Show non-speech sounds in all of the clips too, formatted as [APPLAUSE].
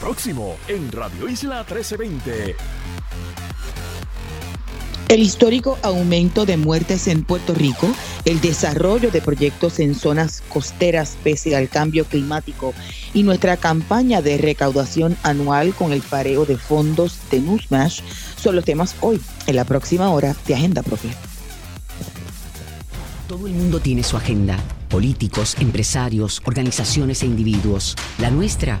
Próximo en Radio Isla 1320. El histórico aumento de muertes en Puerto Rico, el desarrollo de proyectos en zonas costeras pese al cambio climático y nuestra campaña de recaudación anual con el pareo de fondos de Newsmash son los temas hoy, en la próxima hora de Agenda Propia. Todo el mundo tiene su agenda, políticos, empresarios, organizaciones e individuos. La nuestra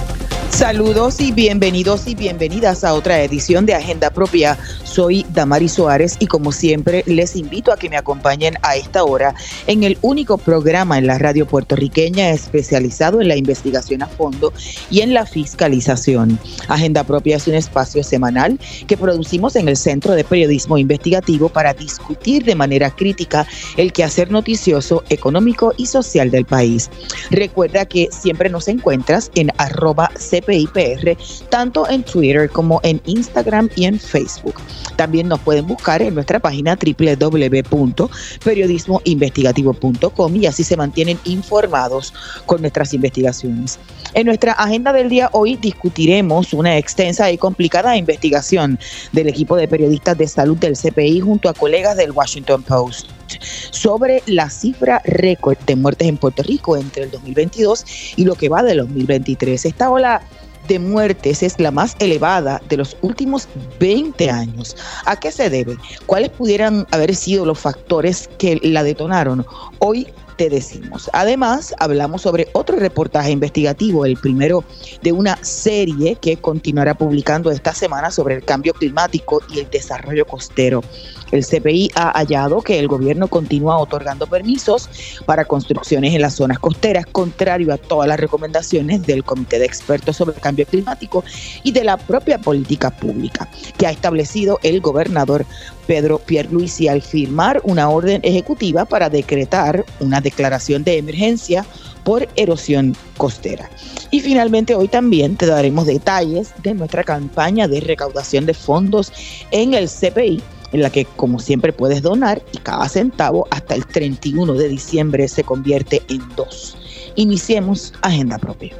Saludos y bienvenidos y bienvenidas a otra edición de Agenda Propia. Soy Damari Suárez y como siempre les invito a que me acompañen a esta hora en el único programa en la radio puertorriqueña especializado en la investigación a fondo y en la fiscalización. Agenda Propia es un espacio semanal que producimos en el Centro de Periodismo Investigativo para discutir de manera crítica el quehacer noticioso, económico y social del país. Recuerda que siempre nos encuentras en arroba CPIPR, tanto en Twitter como en Instagram y en Facebook. También nos pueden buscar en nuestra página www.periodismoinvestigativo.com y así se mantienen informados con nuestras investigaciones. En nuestra agenda del día hoy discutiremos una extensa y complicada investigación del equipo de periodistas de salud del CPI junto a colegas del Washington Post sobre la cifra récord de muertes en Puerto Rico entre el 2022 y lo que va del 2023. Esta ola de muertes es la más elevada de los últimos 20 años. ¿A qué se debe? ¿Cuáles pudieran haber sido los factores que la detonaron? Hoy decimos. Además, hablamos sobre otro reportaje investigativo, el primero de una serie que continuará publicando esta semana sobre el cambio climático y el desarrollo costero. El CPI ha hallado que el gobierno continúa otorgando permisos para construcciones en las zonas costeras, contrario a todas las recomendaciones del Comité de Expertos sobre el Cambio Climático y de la propia política pública que ha establecido el gobernador Pedro Pierluisi al firmar una orden ejecutiva para decretar una declaración de emergencia por erosión costera. Y finalmente hoy también te daremos detalles de nuestra campaña de recaudación de fondos en el CPI en la que como siempre puedes donar y cada centavo hasta el 31 de diciembre se convierte en dos. Iniciemos Agenda Propia.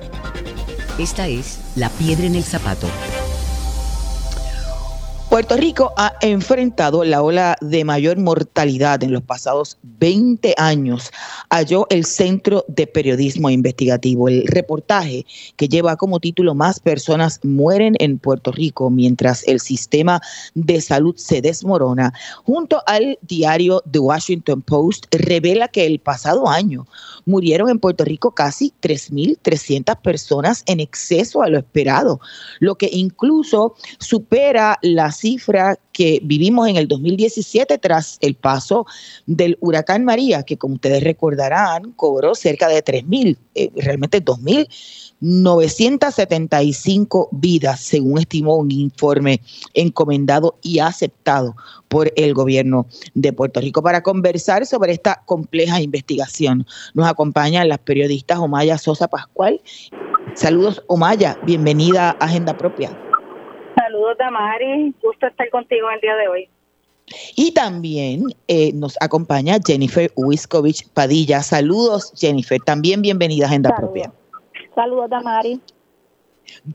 Esta es La Piedra en el Zapato Puerto Rico ha enfrentado la ola de mayor mortalidad en los pasados 20 años, halló el Centro de Periodismo Investigativo. El reportaje que lleva como título Más personas mueren en Puerto Rico mientras el sistema de salud se desmorona, junto al diario The Washington Post, revela que el pasado año murieron en Puerto Rico casi 3.300 personas en exceso a lo esperado, lo que incluso supera las cifra que vivimos en el 2017 tras el paso del huracán María, que como ustedes recordarán, cobró cerca de 3.000, eh, realmente 2.975 vidas, según estimó un informe encomendado y aceptado por el gobierno de Puerto Rico. Para conversar sobre esta compleja investigación, nos acompañan las periodistas Omaya Sosa Pascual. Saludos, Omaya, bienvenida a Agenda Propia. Saludos, Damari. Gusto estar contigo el día de hoy. Y también eh, nos acompaña Jennifer Wiskovich Padilla. Saludos, Jennifer. También bienvenida a Agenda Propia. Saludos, Damari.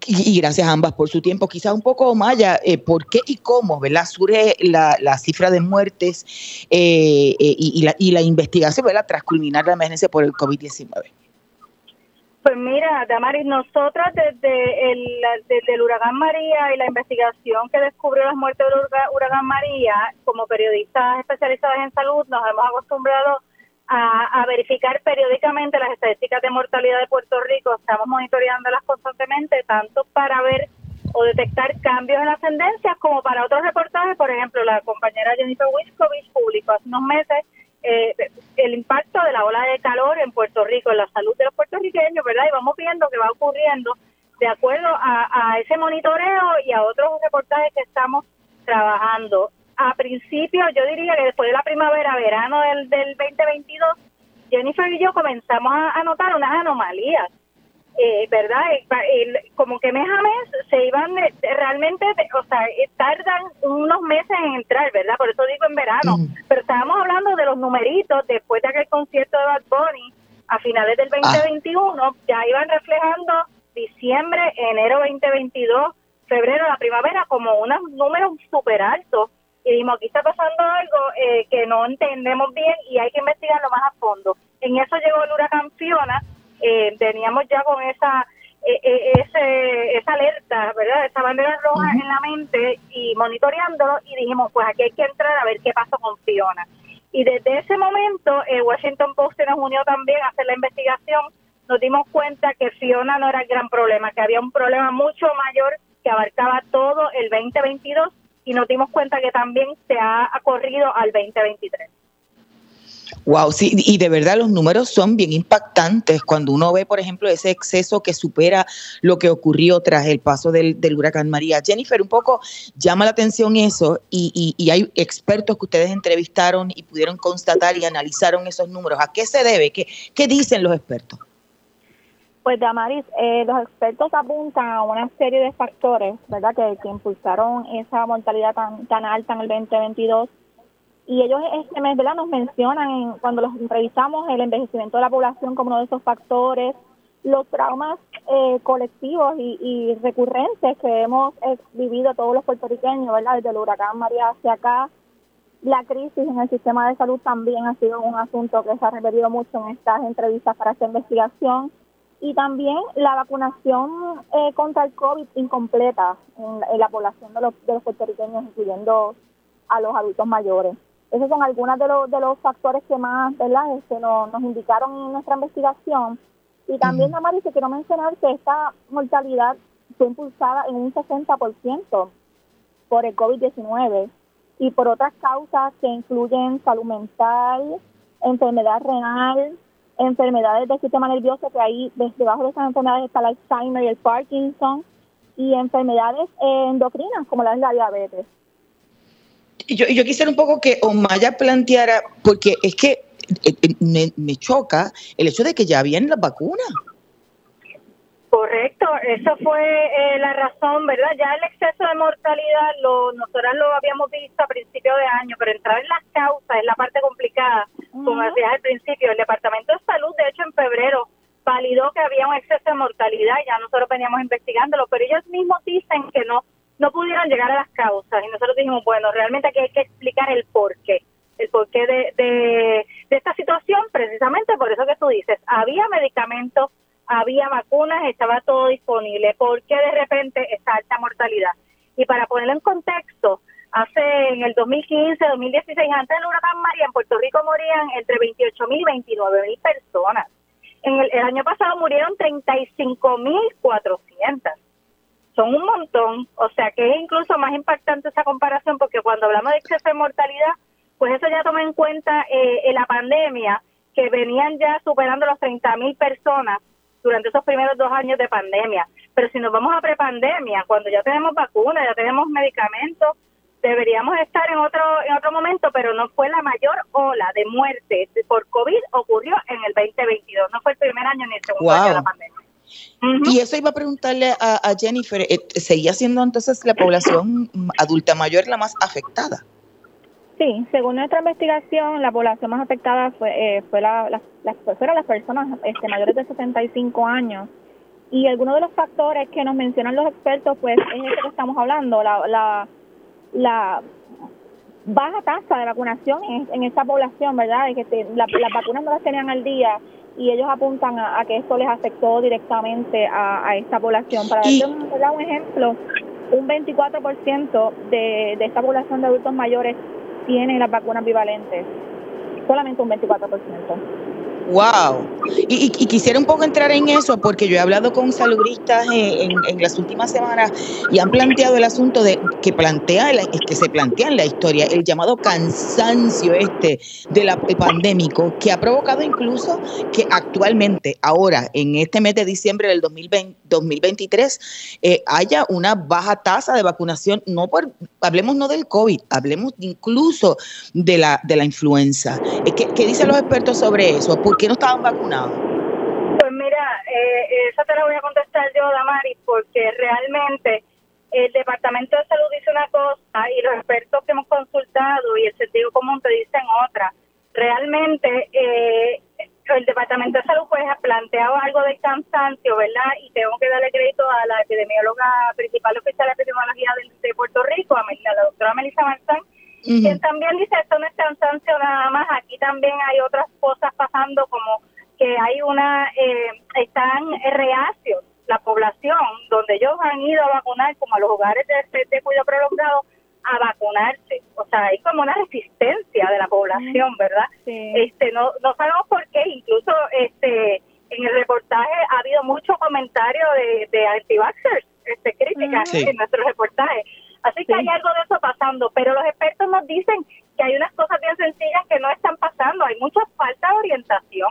Y, gracias a ambas por su tiempo. Quizás un poco, Maya, eh, ¿por qué y cómo ¿verdad? surge la, cifra de muertes eh, y, la, y la investigación ¿verdad? tras culminar la emergencia por el COVID-19? Pues mira, Damaris, nosotros desde el, desde el huracán María y la investigación que descubrió las muertes del huracán María, como periodistas especializados en salud, nos hemos acostumbrado a, verificar periódicamente las estadísticas de mortalidad de Puerto Rico. Estamos monitoreándolas constantemente, tanto para ver o detectar cambios en las tendencias como para otros reportajes. Por ejemplo, la compañera Jennifer Wiskovich publicó hace unos meses eh, el impacto de la ola de calor en Puerto Rico, en la salud de los puertorriqueños, ¿verdad? Y vamos viendo que va ocurriendo de acuerdo a, ese monitoreo y a otros reportajes que estamos trabajando. A principio, yo diría que después de la primavera, verano del, del 2022, Jennifer y yo comenzamos a, notar unas anomalías. eh, ¿verdad? como que mes a mes se iban eh, realmente, o sea, eh, tardan unos meses en entrar, ¿verdad? Por eso digo en verano. Pero estábamos hablando de los numeritos después de aquel concierto de Bad Bunny a finales del 2021, ah. ya iban reflejando diciembre, enero 2022, febrero, la primavera, como unos números súper altos. Y dijimos, aquí está pasando algo que no entendemos bien y hay que investigarlo más a fondo. En eso llegó el huracán Fiona, eh, teníamos ya con esa eh, eh, ese, esa alerta, ¿verdad? Esa bandera roja en la mente y monitoreándolo y dijimos, pues aquí hay que entrar a ver qué pasó con Fiona. Y desde ese momento, el Washington Post nos unió también a hacer la investigación. Nos dimos cuenta que Fiona no era el gran problema, que había un problema mucho mayor que abarcaba todo el 2022 y nos dimos cuenta que también se ha corrido al 2023. Wow, sí, y de verdad los números son bien impactantes cuando uno ve, por ejemplo, ese exceso que supera lo que ocurrió tras el paso del, huracán María. Jennifer, un poco llama la atención eso y, y, hay expertos que ustedes entrevistaron y pudieron constatar y analizaron esos números. ¿A qué se debe? ¿Qué, qué dicen los expertos? Pues, Damaris, eh, los expertos apuntan a una serie de factores, ¿verdad?, que, impulsaron esa mortalidad tan, tan alta en el 2022 y ellos este mes ¿verdad? nos mencionan cuando los entrevistamos el envejecimiento de la población como uno de esos factores, los traumas eh, colectivos y, recurrentes que hemos eh, vivido todos los puertorriqueños, ¿verdad? desde el huracán María hacia acá. La crisis en el sistema de salud también ha sido un asunto que se ha repetido mucho en estas entrevistas para esta investigación. Y también la vacunación eh, contra el COVID incompleta en, la población de los, de los puertorriqueños, incluyendo a los adultos mayores. Esos son algunos de los, de los factores que más ¿verdad? Este, nos, nos indicaron en nuestra investigación. Y también, uh quiero mencionar que esta mortalidad fue impulsada en un 60% por el COVID-19 y por otras causas que incluyen salud mental, enfermedad renal, enfermedades del sistema nervioso, que ahí debajo de esas enfermedades está el Alzheimer y el Parkinson, y enfermedades endocrinas como la, la diabetes yo, yo quisiera un poco que Omaya planteara, porque es que eh, eh, me, choca el hecho de que ya habían las vacunas. Correcto, esa fue eh, la razón, ¿verdad? Ya el exceso de mortalidad, lo, nosotros lo habíamos visto a principio de año, pero entrar en las causas es la parte complicada. Como decías al principio, el Departamento de Salud, de hecho, en febrero validó que había un exceso de mortalidad, ya nosotros veníamos investigándolo, pero ellos mismos dicen que no no pudieron llegar a las causas y nosotros dijimos, bueno, realmente aquí hay que explicar el porqué, el porqué de, de, esta situación, precisamente por eso que tú dices, había medicamentos, había vacunas, estaba todo disponible, ¿por qué de repente esta alta mortalidad? Y para ponerlo en contexto, hace en el 2015, 2016, antes del huracán María, en Puerto Rico morían entre 28 mil y 29 mil personas. En el, año pasado murieron 35 mil 400 son un montón, o sea que es incluso más impactante esa comparación porque cuando hablamos de exceso de mortalidad, pues eso ya toma en cuenta eh, la pandemia, que venían ya superando los 30 mil personas durante esos primeros dos años de pandemia. Pero si nos vamos a prepandemia, cuando ya tenemos vacunas, ya tenemos medicamentos, deberíamos estar en otro en otro momento, pero no fue la mayor ola de muerte por COVID ocurrió en el 2022, no fue el primer año ni el segundo año de la pandemia. Y eso iba a preguntarle a, Jennifer, eh, ¿seguía siendo entonces la población adulta mayor la más afectada? Sí, según nuestra investigación, la población más afectada fue, eh, fue la, las, fueron las personas este, mayores de 65 años. Y algunos de los factores que nos mencionan los expertos, pues es eso que estamos hablando, la, la, la baja tasa de vacunación en, en esa población, ¿verdad? De que las vacunas no las tenían al día y ellos apuntan a, que esto les afectó directamente a, a esta población. Para darle un, un ejemplo, un 24% de, de esta población de adultos mayores tiene las vacunas bivalentes, solamente un 24%. Wow. Y, quisiera un poco entrar en eso porque yo he hablado con saludistas en, en, las últimas semanas y han planteado el asunto de que plantea que se plantea en la historia el llamado cansancio este de la pandémico que ha provocado incluso que actualmente ahora en este mes de diciembre del 2020, 2023 eh, haya una baja tasa de vacunación no por hablemos no del covid hablemos incluso de la de la influenza ¿Qué, qué dicen los expertos sobre eso? ¿Por qué no estaban vacunados? Pues mira, eh, eso te lo voy a contestar yo, Damari, porque realmente el Departamento de Salud dice una cosa y los expertos que hemos consultado y el sentido común te dicen otra. Realmente eh, el Departamento de Salud pues ha planteado algo de cansancio, ¿verdad? Y tengo que darle crédito a la epidemióloga principal oficial de epidemiología de, Puerto Rico, a, la doctora Melissa Marzán, quien también dice esto no es cansancio nada más, aquí también hay otras cosas pasando como que hay una, eh, están reacios la población, donde ellos han ido a vacunar, como a los hogares de, de cuidado prolongado, a vacunarse. O sea, hay como una resistencia de la población, ¿verdad? Este, no, no sabemos por qué, incluso este en el reportaje ha habido mucho comentario de, de anti-vaxxers, este, críticas en nuestro reportaje. Así que hay algo de eso pasando, pero los expertos nos dicen que hay unas cosas bien sencillas que no están pasando. Hay mucha falta de orientación.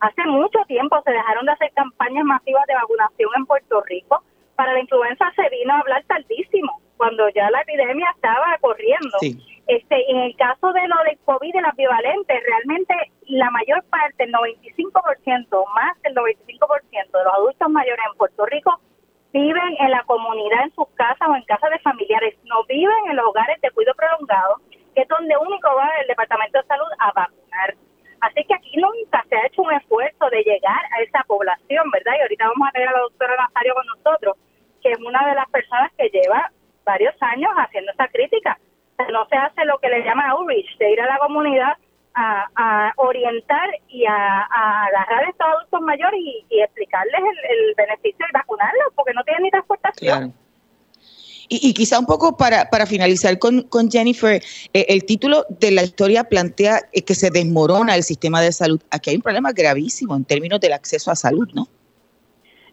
Hace mucho tiempo se dejaron de hacer campañas masivas de vacunación en Puerto Rico. Para la influenza se vino a hablar tardísimo cuando ya la epidemia estaba corriendo. Este, en el caso de lo del COVID de las bivalentes, realmente la mayor parte, el 95%, más del 95% de los adultos mayores en Puerto Rico viven en la comunidad, en sus casas o en casas de familiares, no viven en los hogares de cuidado prolongado, que es donde único va el Departamento de Salud a vacunar. Así que aquí nunca se ha hecho un esfuerzo de llegar a esa población, ¿verdad? Y ahorita vamos a tener a la doctora Nazario con nosotros, que es una de las personas que lleva varios años haciendo esa crítica. no se hace lo que le llama outreach, de ir a la comunidad a, orientar y a, agarrar a estos adultos mayores y, explicarles el, beneficio de vacunarlos, porque no tienen ni transportación. Y, y, quizá un poco para, para finalizar con, con Jennifer, eh, el título de la historia plantea eh, que se desmorona el sistema de salud. Aquí hay un problema gravísimo en términos del acceso a salud, ¿no?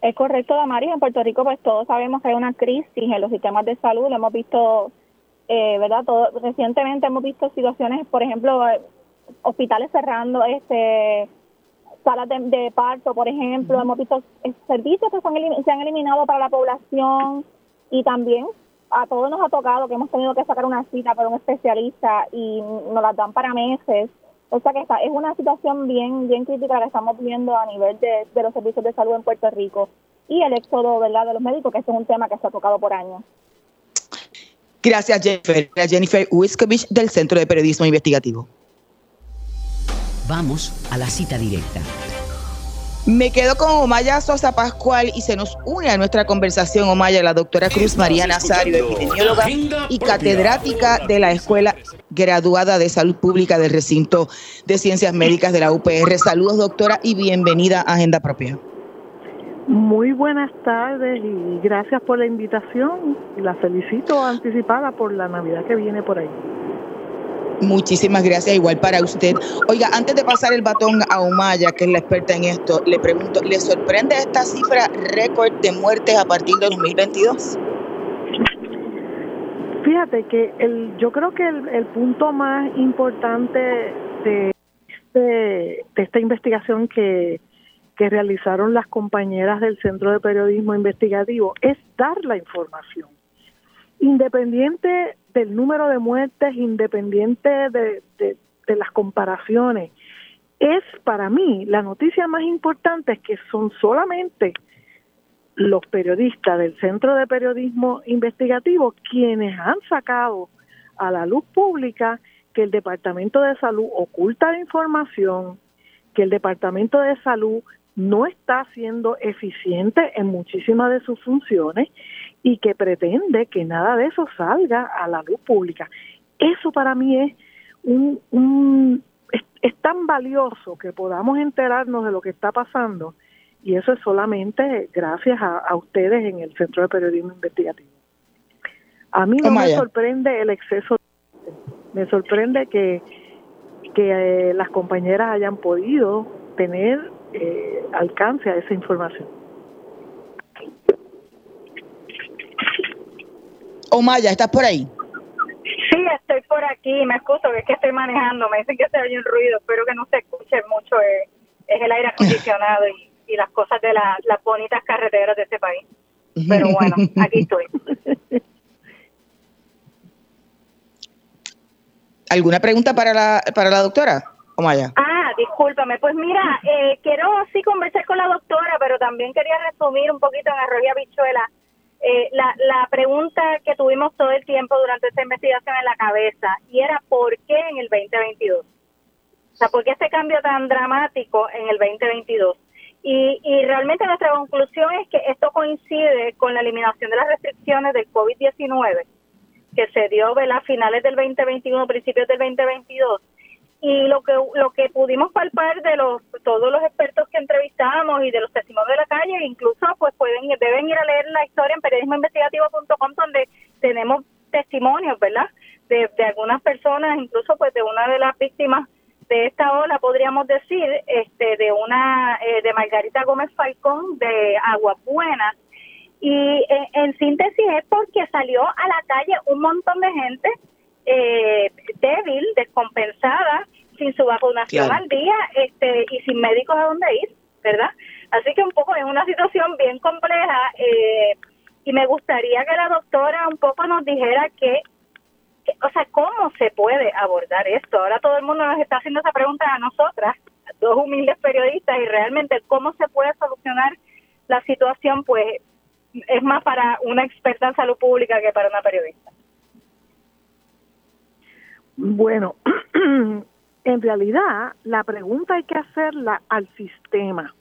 Es correcto, Damaris. En Puerto Rico, pues todos sabemos que hay una crisis en los sistemas de salud. Lo hemos visto, eh, ¿verdad? Todo, recientemente hemos visto situaciones, por ejemplo, eh, hospitales cerrando, este salas de, parto, por ejemplo. Hemos visto eh, servicios que se han eliminado para la población y también a todos nos ha tocado que hemos tenido que sacar una cita para un especialista y nos las dan para meses. O sea que está, es una situación bien bien crítica la que estamos viendo a nivel de, los servicios de salud en Puerto Rico y el éxodo ¿verdad? de los médicos, que es un tema que se ha tocado por años. Gracias, Jennifer. Jennifer Wiskovich del Centro de Periodismo Investigativo. Vamos a la cita directa. Me quedo con Omaya Sosa Pascual y se nos une a nuestra conversación Omaya, la doctora Cruz María Nazario, epidemióloga y catedrática de la Escuela Graduada de Salud Pública del Recinto de Ciencias Médicas de la UPR. Saludos, doctora, y bienvenida a Agenda Propia. Muy buenas tardes y gracias por la invitación. La felicito anticipada por la Navidad que viene por ahí. Muchísimas gracias, igual para usted. Oiga, antes de pasar el batón a Umaya, que es la experta en esto, le pregunto, ¿le sorprende esta cifra récord de muertes a partir de 2022? Fíjate que el, yo creo que el, punto más importante de, de, esta investigación que, que realizaron las compañeras del Centro de Periodismo Investigativo es dar la información. Independiente del número de muertes, independiente de, las comparaciones, es para mí la noticia más importante es que son solamente los periodistas del Centro de Periodismo Investigativo quienes han sacado a la luz pública que el Departamento de Salud oculta la información, que el Departamento de Salud no está siendo eficiente en muchísimas de sus funciones y que pretende que nada de eso salga a la luz pública. Eso para mí es un, es, tan valioso que podamos enterarnos de lo que está pasando y eso es solamente gracias a, ustedes en el Centro de Periodismo Investigativo. A mí no me sorprende el exceso, me sorprende que, que eh, las compañeras hayan podido tener eh, alcance a esa información. Omaya, ¿estás por ahí? Sí, estoy por aquí. Me excuso que es que estoy manejando. Me dicen que se oye un ruido. Espero que no se escuche mucho. Eh, es el aire acondicionado y, las cosas de las bonitas carreteras de este país. Pero bueno, aquí estoy. [LAUGHS] ¿Alguna pregunta para la, para la doctora? Omaya. Ah, discúlpame. Pues mira, eh, quiero sí conversar con la doctora, pero también quería resumir un poquito en arroyo bichuela eh, la, la pregunta que tuvimos todo el tiempo durante esta investigación en la cabeza, y era ¿por qué en el 2022? O sea, ¿por qué este cambio tan dramático en el 2022? Y, y realmente nuestra conclusión es que esto coincide con la eliminación de las restricciones del COVID-19 que se dio a finales del 2021, principios del 2022 y lo que lo que pudimos palpar de los todos los expertos que entrevistamos y de los testimonios de la calle incluso pues pueden deben ir a leer la historia en periodismoinvestigativo.com donde tenemos testimonios verdad de, de algunas personas incluso pues de una de las víctimas de esta ola podríamos decir este de una eh, de Margarita Gómez Falcón de Aguas Buenas. Y eh, en síntesis es porque salió a la calle un montón de gente eh, débil, descompensada, sin su vacunación al día este, y sin médicos a dónde ir, ¿verdad? Así que un poco es una situación bien compleja eh, y me gustaría que la doctora un poco nos dijera que, o sea, cómo se puede abordar esto. Ahora todo el mundo nos está haciendo esa pregunta a nosotras, dos humildes periodistas, y realmente cómo se puede solucionar la situación, pues es más para una experta en salud pública que para una periodista. Bueno, [CLEARS THROAT] en realidad la pregunta hay que hacerla al sistema,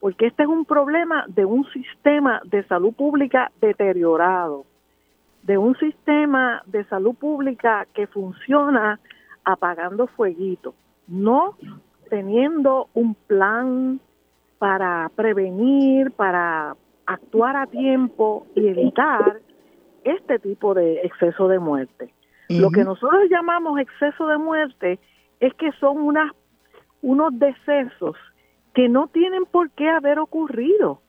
porque este es un problema de un sistema de salud pública deteriorado, de un sistema de salud pública que funciona apagando fueguito, no teniendo un plan para prevenir, para actuar a tiempo y evitar este tipo de exceso de muerte. Lo que nosotros llamamos exceso de muerte es que son unas, unos decesos que no tienen por qué haber ocurrido.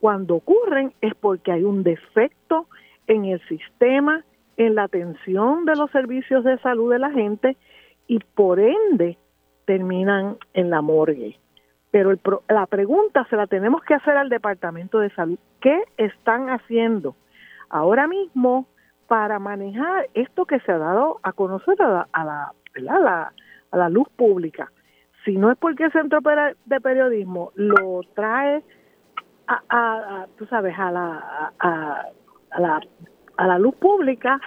Cuando ocurren es porque hay un defecto en el sistema, en la atención de los servicios de salud de la gente y por ende terminan en la morgue. Pero el, la pregunta se la tenemos que hacer al Departamento de Salud. ¿Qué están haciendo ahora mismo para manejar esto que se ha dado a conocer a la, a la, a la, luz pública. Si no es porque el Centro de Periodismo lo trae a, a, tú sabes, a la, a, la, a la luz pública,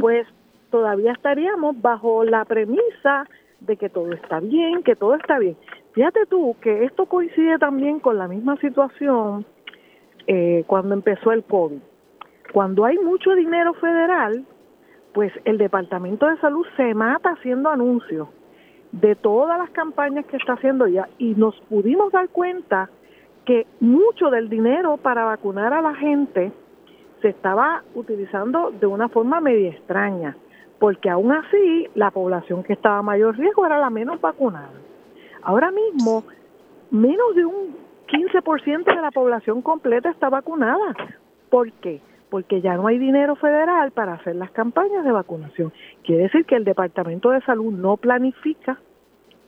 pues todavía estaríamos bajo la premisa de que todo está bien, que todo está bien. Fíjate tú que esto coincide también con la misma situación eh, cuando empezó el COVID cuando hay mucho dinero federal, pues el Departamento de Salud se mata haciendo anuncios de todas las campañas que está haciendo ya y nos pudimos dar cuenta que mucho del dinero para vacunar a la gente se estaba utilizando de una forma media extraña, porque aún así la población que estaba a mayor riesgo era la menos vacunada. Ahora mismo, menos de un 15% de la población completa está vacunada. ¿Por qué? Porque ya no hay dinero federal para hacer las campañas de vacunación. Quiere decir que el Departamento de Salud no planifica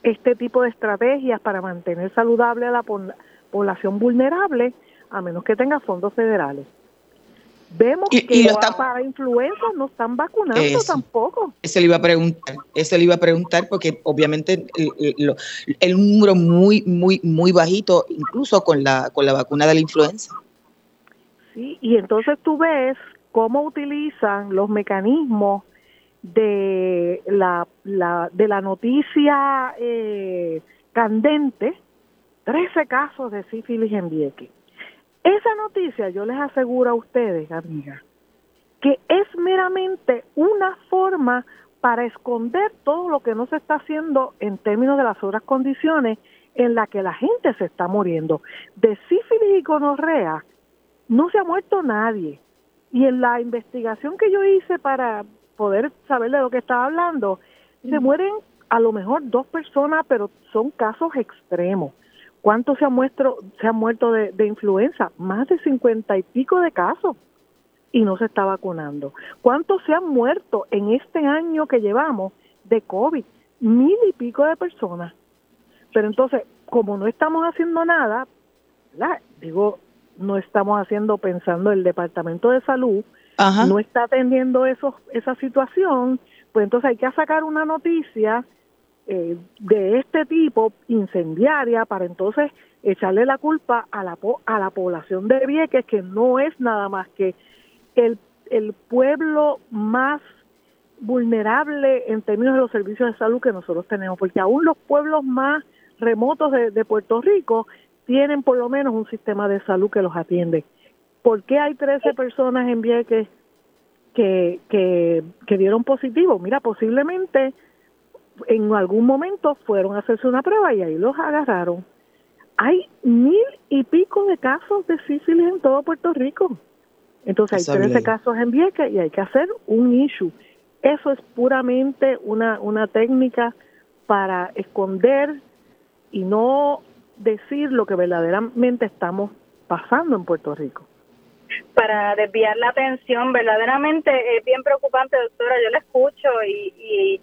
este tipo de estrategias para mantener saludable a la población vulnerable, a menos que tenga fondos federales. Vemos que para influenza no están vacunando tampoco. Eso le iba a preguntar, eso le iba a preguntar porque obviamente el, el número muy muy muy bajito incluso con la con la vacuna de la influenza. Y entonces tú ves cómo utilizan los mecanismos de la, de la noticia eh, candente, 13 casos de sífilis en Vieques. Esa noticia yo les aseguro a ustedes, amigas, que es meramente una forma para esconder todo lo que no se está haciendo en términos de las otras condiciones en las que la gente se está muriendo. De sífilis y gonorrea no se ha muerto nadie. Y en la investigación que yo hice para poder saber de lo que estaba hablando, se mueren a lo mejor dos personas, pero son casos extremos. ¿Cuántos se han, muerto, se han muerto de, de influenza? Más de cincuenta y pico de casos y no se está vacunando. ¿Cuántos se han muerto en este año que llevamos de COVID? Mil y pico de personas. Pero entonces, como no estamos haciendo nada, digo, no estamos haciendo pensando el Departamento de Salud, no está atendiendo eso, esa situación, pues entonces hay que sacar una noticia eh, de este tipo, incendiaria, para entonces echarle la culpa a la, a la población de Vieques, que no es nada más que el, el pueblo más vulnerable en términos de los servicios de salud que nosotros tenemos, porque aún los pueblos más remotos de, de Puerto Rico tienen por lo menos un sistema de salud que los atiende. ¿Por qué hay 13 personas en Vieques que, que, que dieron positivo? Mira, posiblemente en algún momento fueron a hacerse una prueba y ahí los agarraron. Hay mil y pico de casos de sífilis en todo Puerto Rico. Entonces hay 13 casos en Vieques y hay que hacer un issue. Eso es puramente una, una técnica para esconder y no decir lo que verdaderamente estamos pasando en Puerto Rico. Para desviar la atención, verdaderamente es bien preocupante, doctora, yo la escucho y, y,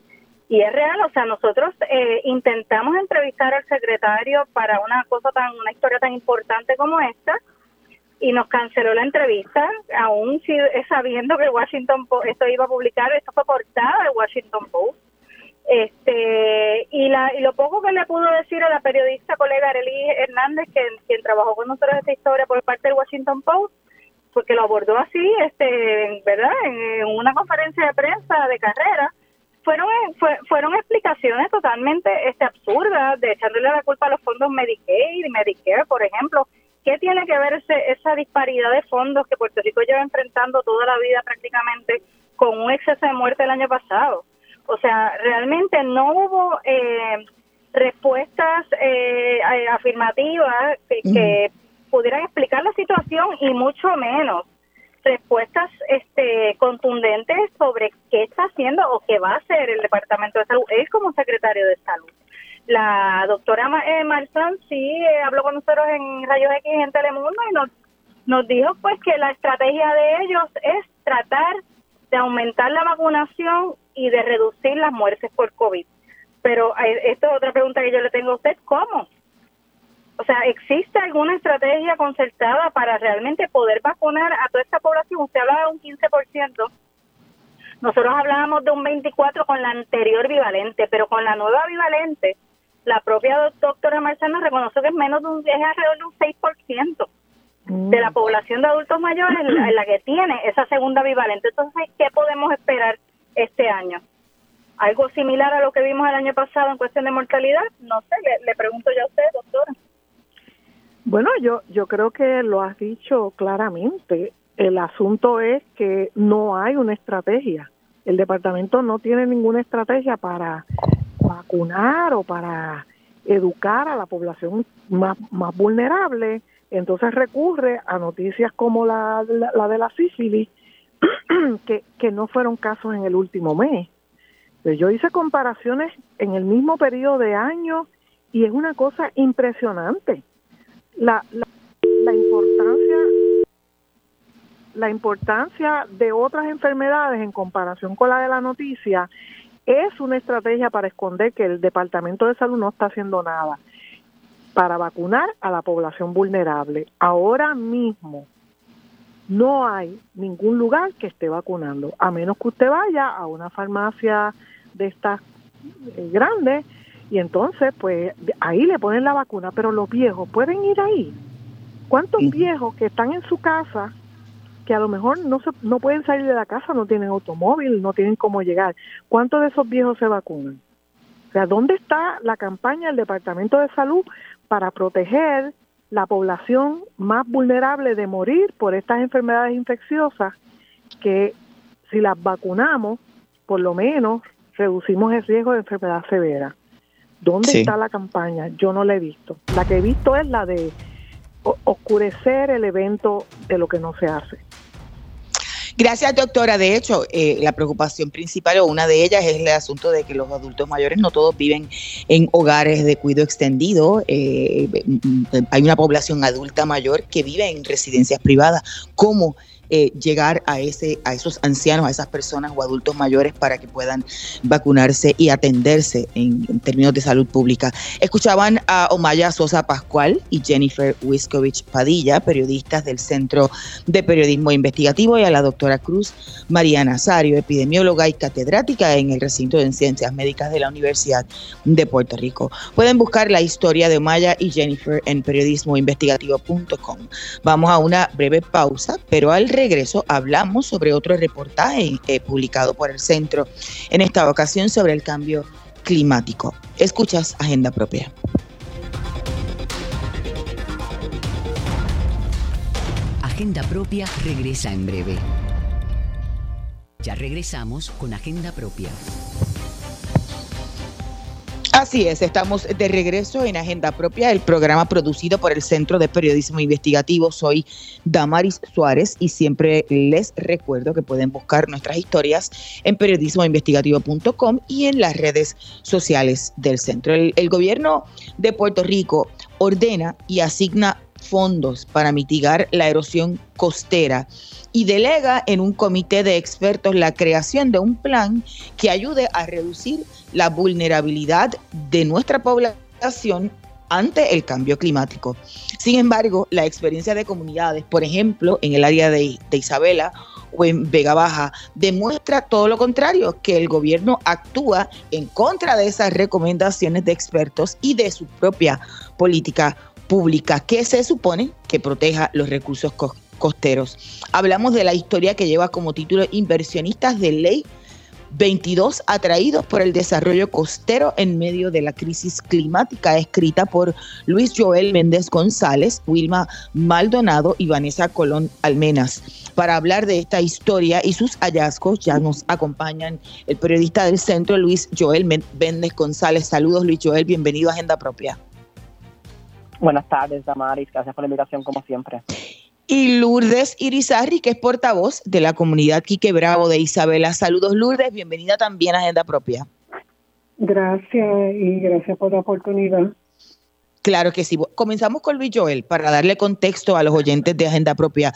y es real, o sea, nosotros eh, intentamos entrevistar al secretario para una cosa tan, una historia tan importante como esta, y nos canceló la entrevista, aún sabiendo que Washington Post, esto iba a publicar, esto fue portada del Washington Post. Este, y, la, y lo poco que le pudo decir a la periodista colega Arely Hernández, que, quien trabajó con nosotros esta historia por parte del Washington Post, porque lo abordó así, este, ¿verdad? En, una conferencia de prensa de carrera, fueron fueron explicaciones totalmente este absurdas de echándole la culpa a los fondos Medicaid y Medicare, por ejemplo, ¿Qué tiene que ver ese, esa disparidad de fondos que Puerto Rico lleva enfrentando toda la vida prácticamente con un exceso de muerte el año pasado? O sea, realmente no hubo eh, respuestas eh, eh, afirmativas que, pudieran explicar la situación y mucho menos respuestas este, contundentes sobre qué está haciendo o qué va a hacer el Departamento de Salud, él como secretario de Salud. La doctora eh, Marzán sí eh, habló con nosotros en Rayos X en Telemundo y nos, nos dijo pues que la estrategia de ellos es tratar de aumentar la vacunación y de reducir las muertes por COVID. Pero eh, esto es otra pregunta que yo le tengo a usted, ¿cómo? O sea, ¿existe alguna estrategia concertada para realmente poder vacunar a toda esta población? Usted hablaba de un 15%. Nosotros hablábamos de un 24 con la anterior bivalente, pero con la nueva bivalente la propia doctora Marcena reconoció que es menos de un, es alrededor de un 6% de la mm. población de adultos mayores en la, que tiene esa segunda bivalente. Entonces, ¿qué podemos esperar este año? ¿Algo similar a lo que vimos el año pasado en cuestión de mortalidad? No sé, le, pregunto yo a usted, doctora. Bueno, yo, yo creo que lo has dicho claramente. El asunto es que no hay una estrategia. El departamento no tiene ninguna estrategia para vacunar o para educar a la población más, más vulnerable, entonces recurre a noticias como la, la, de la sífilis, [CLEARS THROAT] que, que no fueron casos en el último mes. Pues yo hice comparaciones en el mismo periodo de años y es una cosa impresionante. La, la, la importancia la importancia de otras enfermedades en comparación con la de la noticia es una estrategia para esconder que el Departamento de Salud no está haciendo nada para vacunar a la población vulnerable. Ahora mismo no hay ningún lugar que esté vacunando, a menos que usted vaya a una farmacia de estas eh, grandes y entonces pues ahí le ponen la vacuna, pero los viejos pueden ir ahí. ¿Cuántos viejos que están en su casa que a lo mejor no, se, no pueden salir de la casa, no tienen automóvil, no tienen cómo llegar. ¿Cuántos de esos viejos se vacunan? O sea, ¿dónde está la campaña del Departamento de Salud para proteger la población más vulnerable de morir por estas enfermedades infecciosas que si las vacunamos, por lo menos reducimos el riesgo de enfermedad severa? ¿Dónde está la campaña? Yo no la he visto. La que he visto es la de oscurecer el evento de lo que no se hace. Gracias, doctora. De hecho, eh, la preocupación principal o una de ellas es el asunto de que los adultos mayores no todos viven en hogares de cuidado extendido. Eh, hay una población adulta mayor que vive en residencias privadas. ¿Cómo eh, llegar a, ese, a esos ancianos, a esas personas o adultos mayores para que puedan vacunarse y atenderse en, términos de salud pública. Escuchaban a Omaya Sosa Pascual y Jennifer Wiskovich Padilla, periodistas del Centro de Periodismo Investigativo, y a la doctora Cruz María Nazario, epidemióloga y catedrática en el recinto de ciencias médicas de la Universidad de Puerto Rico. Pueden buscar la historia de Omaya y Jennifer en periodismoinvestigativo.com. Vamos a una breve pausa, pero al regreso hablamos sobre otro reportaje eh, publicado por el centro, en esta ocasión sobre el cambio climático. Escuchas Agenda Propia. Agenda Propia regresa en breve. Ya regresamos con Agenda Propia. Así es, estamos de regreso en Agenda Propia, el programa producido por el Centro de Periodismo Investigativo. Soy Damaris Suárez y siempre les recuerdo que pueden buscar nuestras historias en periodismoinvestigativo.com y en las redes sociales del centro. El, el gobierno de Puerto Rico ordena y asigna fondos para mitigar la erosión costera y delega en un comité de expertos la creación de un plan que ayude a reducir la vulnerabilidad de nuestra población ante el cambio climático. Sin embargo, la experiencia de comunidades, por ejemplo, en el área de, Isabela o en Vega Baja, demuestra todo lo contrario, que el gobierno actúa en contra de esas recomendaciones de expertos y de su propia política pública, que se supone que proteja los recursos costeros. Hablamos de la historia que lleva como título Inversionistas de Ley 22 atraídos por el desarrollo costero en medio de la crisis climática, escrita por Luis Joel Méndez González, Wilma Maldonado y Vanessa Colón Almenas. Para hablar de esta historia y sus hallazgos, ya nos acompañan el periodista del centro, Luis Joel Méndez González. Saludos, Luis Joel, bienvenido a Agenda Propia. Buenas tardes, Damaris. Gracias por la invitación, como siempre y Lourdes Irizarri, que es portavoz de la comunidad Quique Bravo de Isabela. Saludos, Lourdes, bienvenida también a Agenda Propia. Gracias y gracias por la oportunidad. Claro que sí. Comenzamos con Luis Joel para darle contexto a los oyentes de Agenda Propia.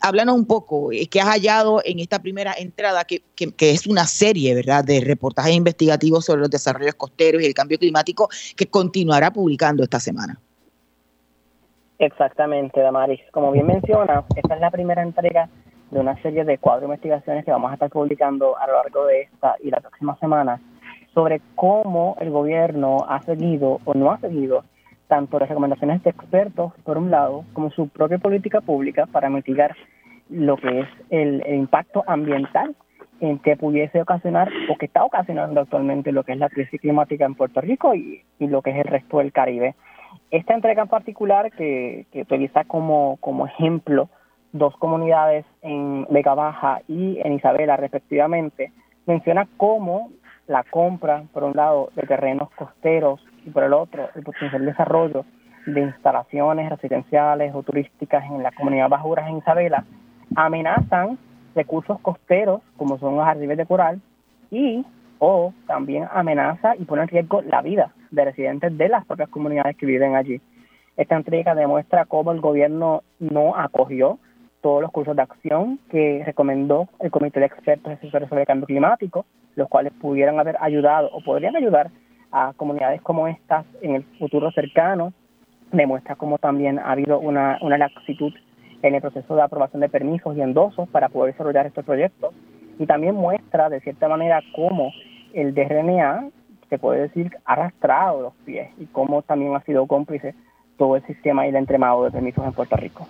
Háblanos un poco, eh, ¿qué has hallado en esta primera entrada, que, que, es una serie, ¿verdad?, de reportajes investigativos sobre los desarrollos costeros y el cambio climático que continuará publicando esta semana. Exactamente, Damaris. Como bien menciona, esta es la primera entrega de una serie de cuatro investigaciones que vamos a estar publicando a lo largo de esta y la próxima semana sobre cómo el gobierno ha seguido o no ha seguido tanto las recomendaciones de expertos, por un lado, como su propia política pública para mitigar lo que es el, impacto ambiental en que pudiese ocasionar o que está ocasionando actualmente lo que es la crisis climática en Puerto Rico y lo que es el resto del Caribe. Esta entrega en particular, que, utiliza como, ejemplo dos comunidades en Vega Baja y en Isabela, respectivamente, menciona cómo la compra, por un lado, de terrenos costeros y por el otro, el potencial desarrollo de instalaciones residenciales o turísticas en la comunidad Bajuras en Isabela amenazan recursos costeros como son los arrecifes de coral y o también amenaza y pone en riesgo la vida de residentes de las propias comunidades que viven allí. Esta entrega demuestra cómo el gobierno no acogió todos los cursos de acción que recomendó el Comité de Expertos sobre el Cambio Climático, los cuales pudieran haber ayudado o podrían ayudar a comunidades como estas en el futuro cercano. Demuestra cómo también ha habido una, una laxitud en el proceso de aprobación de permisos y endosos para poder desarrollar estos proyectos. Y también muestra, de cierta manera, cómo el DRNA se puede decir, arrastrado los pies y cómo también ha sido cómplice todo el sistema y el entremado de permisos en Puerto Rico.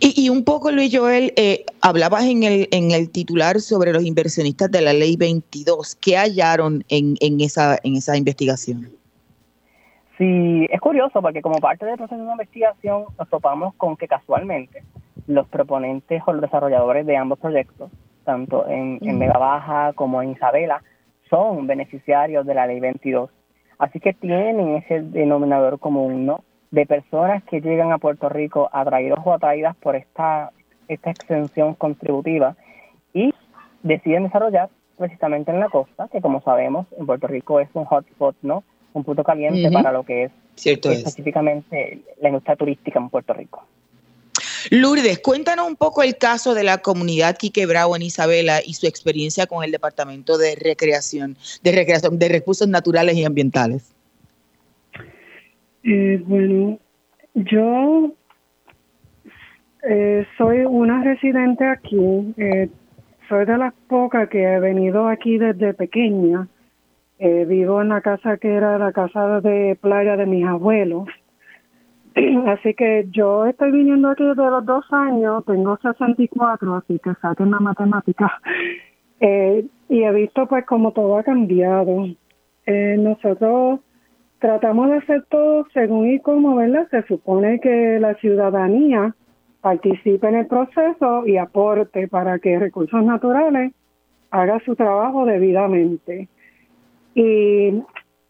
Y, un poco, Luis Joel, eh, hablabas en el, en el titular sobre los inversionistas de la Ley 22. ¿Qué hallaron en, en, esa, en esa investigación? Sí, es curioso porque como parte del proceso de investigación nos topamos con que casualmente los proponentes o los desarrolladores de ambos proyectos, tanto en, en Vega Baja como en Isabela, son beneficiarios de la ley 22. Así que tienen ese denominador común, ¿no? De personas que llegan a Puerto Rico atraídos o atraídas por esta, esta extensión contributiva y deciden desarrollar precisamente en la costa, que como sabemos en Puerto Rico es un hotspot, ¿no? Un punto caliente para lo que es específicamente la industria turística en Puerto Rico. Lourdes, cuéntanos un poco el caso de la comunidad Quique Bravo en Isabela y su experiencia con el Departamento de Recreación, de Recreación, de Recursos Naturales y Ambientales. Eh, bueno, yo eh, soy una residente aquí. Eh, soy de las pocas que he venido aquí desde pequeña. vivo en la casa que era la casa de playa de mis abuelos. [CLEARS THROAT] Así que yo estoy viniendo aquí desde los dos años, tengo 64, así que saquen la matemática. y he visto pues como todo ha cambiado. nosotros tratamos de hacer todo según y como, ¿verdad? Se supone que la ciudadanía participe en el proceso y aporte para que Recursos Naturales haga su trabajo debidamente. Y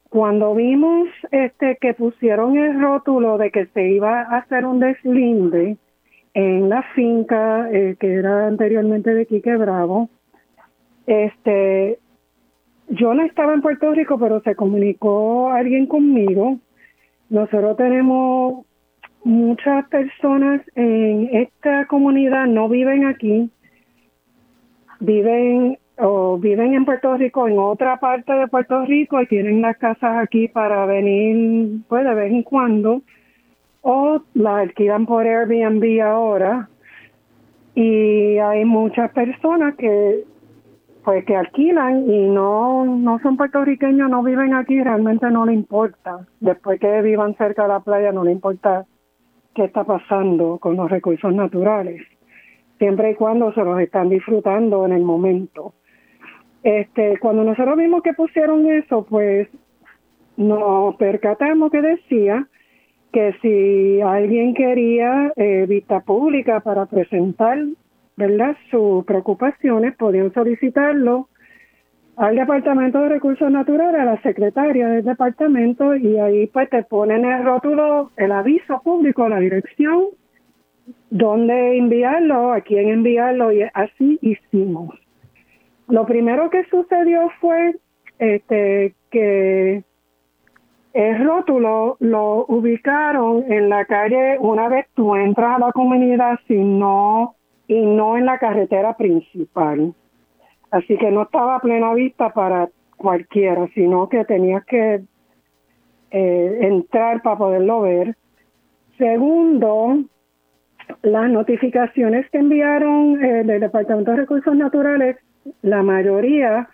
cuando vimos este que pusieron el rótulo de que se iba a hacer un deslinde en la finca eh, que era anteriormente de Quique Bravo, este yo no estaba en Puerto Rico, pero se comunicó alguien conmigo. Nosotros tenemos muchas personas en esta comunidad, no viven aquí, viven o viven en Puerto Rico, en otra parte de Puerto Rico y tienen las casas aquí para venir pues de vez en cuando o la alquilan por Airbnb ahora y hay muchas personas que pues que alquilan y no, no son puertorriqueños, no viven aquí, realmente no le importa. Después que vivan cerca de la playa, no le importa qué está pasando con los recursos naturales, siempre y cuando se los están disfrutando en el momento. Este, cuando nosotros vimos que pusieron eso, pues nos percatamos que decía que si alguien quería eh, vista pública para presentar ¿verdad? Sus preocupaciones podían solicitarlo al Departamento de Recursos Naturales, a la secretaria del departamento, y ahí pues te ponen el rótulo, el aviso público, la dirección, dónde enviarlo, a quién enviarlo, y así hicimos. Lo primero que sucedió fue este que el rótulo lo ubicaron en la calle una vez tú entras a la comunidad, si no y no en la carretera principal. Así que no estaba a plena vista para cualquiera, sino que tenías que eh, entrar para poderlo ver. Segundo, las notificaciones que enviaron eh, del Departamento de Recursos Naturales, la mayoría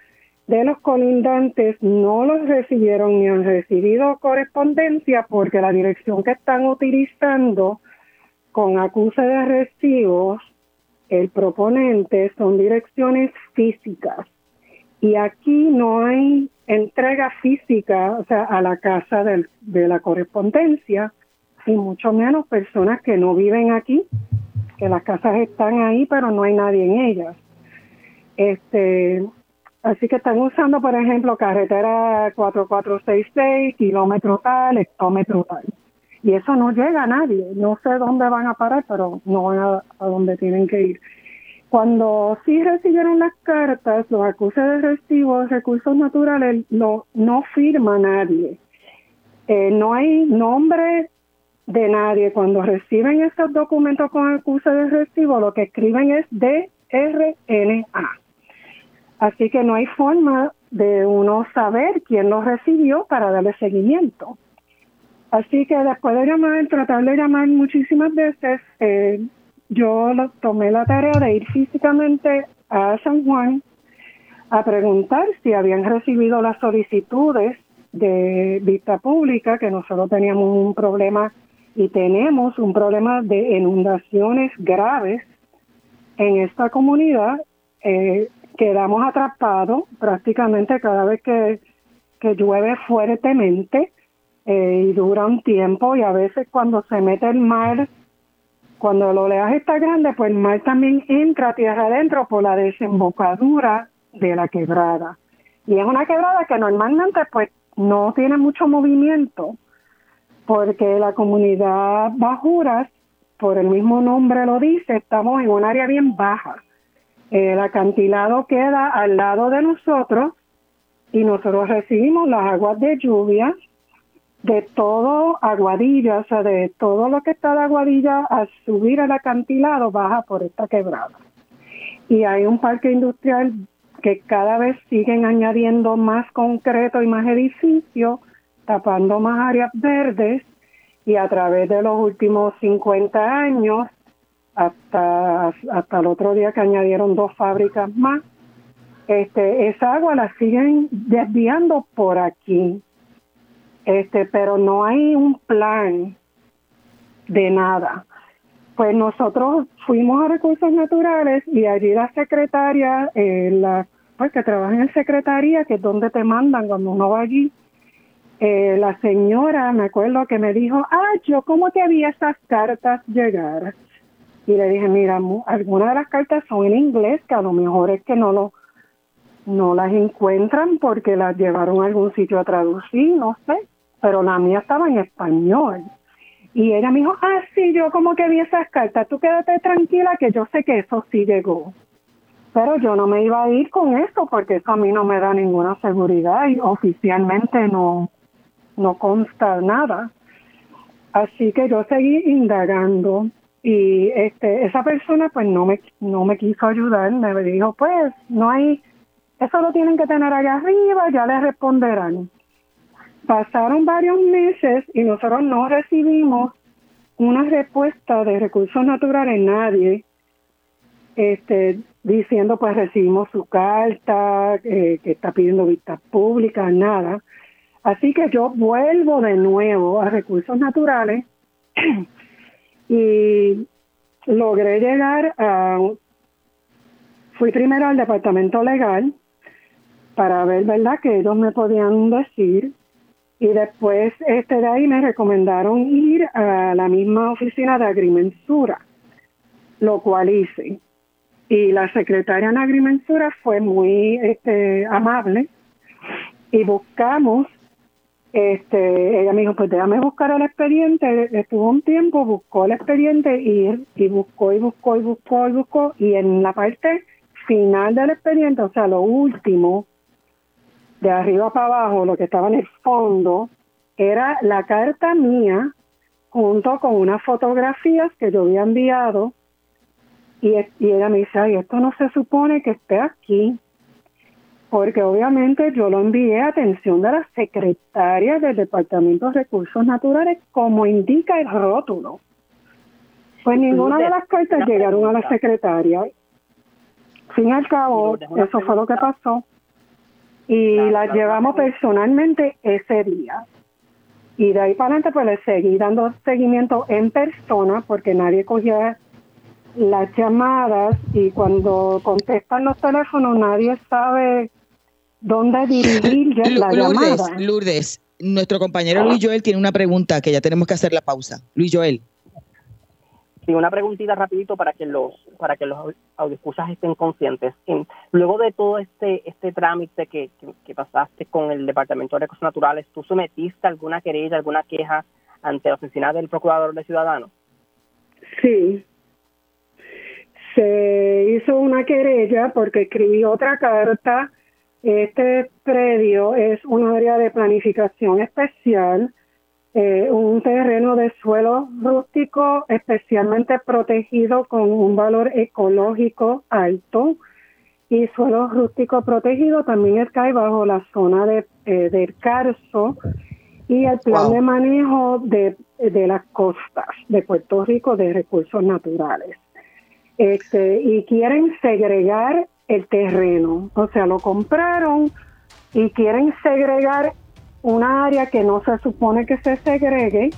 de los colindantes no los recibieron ni han recibido correspondencia porque la dirección que están utilizando con acuse de recibos el proponente son direcciones físicas y aquí no hay entrega física, o sea, a la casa de la correspondencia y mucho menos personas que no viven aquí, que las casas están ahí pero no hay nadie en ellas. Este, así que están usando, por ejemplo, carretera 4466, kilómetro tal, hectómetro tal y eso no llega a nadie. No sé dónde van a parar, pero no van a, donde tienen que ir. Cuando sí recibieron las cartas, los acuses de recibo recursos naturales no, no firma nadie. Eh, no hay nombre de nadie. Cuando reciben esos documentos con acuse de recibo, lo que escriben es DRNA. Así que no hay forma de uno saber quién los recibió para darle seguimiento. Así que después de llamar, tratar de llamar muchísimas veces, eh, yo tomé la tarea de ir físicamente a San Juan a preguntar si habían recibido las solicitudes de vista pública, que nosotros teníamos un problema y tenemos un problema de inundaciones graves en esta comunidad. Eh, quedamos atrapados prácticamente cada vez que, que llueve fuertemente eh, y dura un tiempo y a veces cuando se mete el mar, cuando el oleaje está grande, pues el mar también entra tierra adentro por la desembocadura de la quebrada. Y es una quebrada que normalmente pues no tiene mucho movimiento porque la comunidad Bajuras, por el mismo nombre lo dice, estamos en un área bien baja. El acantilado queda al lado de nosotros y nosotros recibimos las aguas de lluvia de todo Aguadilla, o sea, de todo lo que está de Aguadilla a subir al acantilado baja por esta quebrada. Y hay un parque industrial que cada vez siguen añadiendo más concreto y más edificios, tapando más áreas verdes y a través de los últimos 50 años hasta hasta el otro día que añadieron dos fábricas más. Este esa agua la siguen desviando por aquí. Este pero no hay un plan de nada. Pues nosotros fuimos a recursos naturales y allí la secretaria eh, la pues que trabaja en secretaría que es donde te mandan cuando uno va allí eh, la señora, me acuerdo que me dijo, ah, yo cómo te vi esas cartas llegar. Y le dije, mira, algunas de las cartas son en inglés, que a lo mejor es que no lo no las encuentran porque las llevaron a algún sitio a traducir, no sé, pero la mía estaba en español. Y ella me dijo, ah, sí, yo como que vi esas cartas, tú quédate tranquila que yo sé que eso sí llegó. Pero yo no me iba a ir con eso porque eso a mí no me da ninguna seguridad y oficialmente no, no consta nada. Así que yo seguí indagando y este esa persona pues no me no me quiso ayudar, me dijo, "Pues no hay eso lo tienen que tener allá arriba, ya les responderán." Pasaron varios meses y nosotros no recibimos una respuesta de recursos naturales nadie este diciendo pues recibimos su carta eh, que está pidiendo vistas públicas nada Así que yo vuelvo de nuevo a recursos naturales [CLEARS THROAT] y logré llegar a... Fui primero al departamento legal para ver, ¿verdad?, que ellos me podían decir. Y después este de ahí me recomendaron ir a la misma oficina de agrimensura, lo cual hice. Y la secretaria en agrimensura fue muy este, amable y buscamos este, ella me dijo, pues déjame buscar el expediente. Estuvo un tiempo, buscó el expediente y, y buscó y buscó y buscó y buscó. Y en la parte final del expediente, o sea, lo último, de arriba para abajo, lo que estaba en el fondo, era la carta mía junto con unas fotografías que yo había enviado. Y, y ella me dice, ay, esto no se supone que esté aquí porque obviamente yo lo envié a atención de la secretaria del Departamento de Recursos Naturales, como indica el rótulo. Pues ninguna de las cartas llegaron a la secretaria. Fin y al cabo, eso fue lo que pasó. Y las llevamos personalmente ese día. Y de ahí para adelante, pues le seguí dando seguimiento en persona, porque nadie cogía las llamadas y cuando contestan los teléfonos nadie sabe dónde dirigir la Lourdes, llamada. Lourdes, nuestro compañero Luis Joel tiene una pregunta que ya tenemos que hacer la pausa. Luis Joel. Sí, una preguntita rapidito para que los para que los audioscuchas estén conscientes. luego de todo este este trámite que, que, pasaste con el Departamento de Recursos Naturales, ¿tú sometiste alguna querella, alguna queja ante la oficina del Procurador de Ciudadanos? Sí. Se hizo una querella porque escribí otra carta este predio es un área de planificación especial, eh, un terreno de suelo rústico especialmente protegido con un valor ecológico alto y suelo rústico protegido también cae bajo la zona de, eh, del Carso y el plan de manejo de, de las costas de Puerto Rico de recursos naturales. Este, y quieren segregar el terreno. O sea, lo compraron y quieren segregar una área que no se supone que se segregue.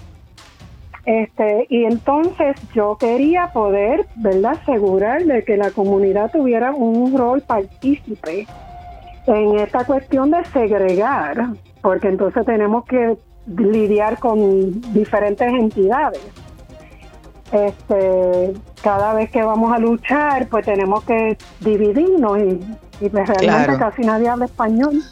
Este, y entonces yo quería poder, ¿verdad?, asegurar de que la comunidad tuviera un rol partícipe en esta cuestión de segregar, porque entonces tenemos que lidiar con diferentes entidades este, cada vez que vamos a luchar, pues tenemos que dividirnos y, y pues realmente casi nadie habla español.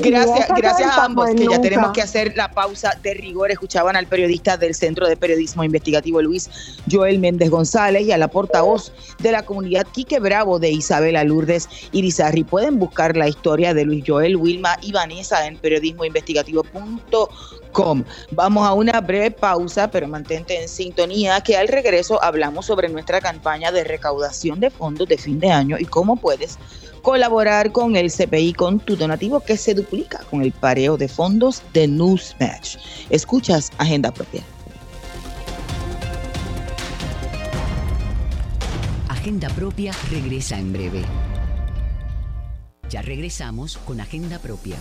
Gracias, gracias a ambos, que ya tenemos que hacer la pausa de rigor. Escuchaban al periodista del Centro de Periodismo Investigativo Luis Joel Méndez González y a la portavoz de la comunidad Quique Bravo de Isabela Lourdes Irizarri. Pueden buscar la historia de Luis Joel, Wilma y Vanessa en periodismoinvestigativo.com. Vamos a una breve pausa, pero mantente en sintonía que al regreso hablamos sobre nuestra campaña de recaudación de fondos de fin de año y cómo puedes colaborar con el CPI con tu donativo que se duplica con el pareo de fondos de Newsmatch. Escuchas Agenda Propia. Agenda Propia regresa en breve. Ya regresamos con Agenda Propia.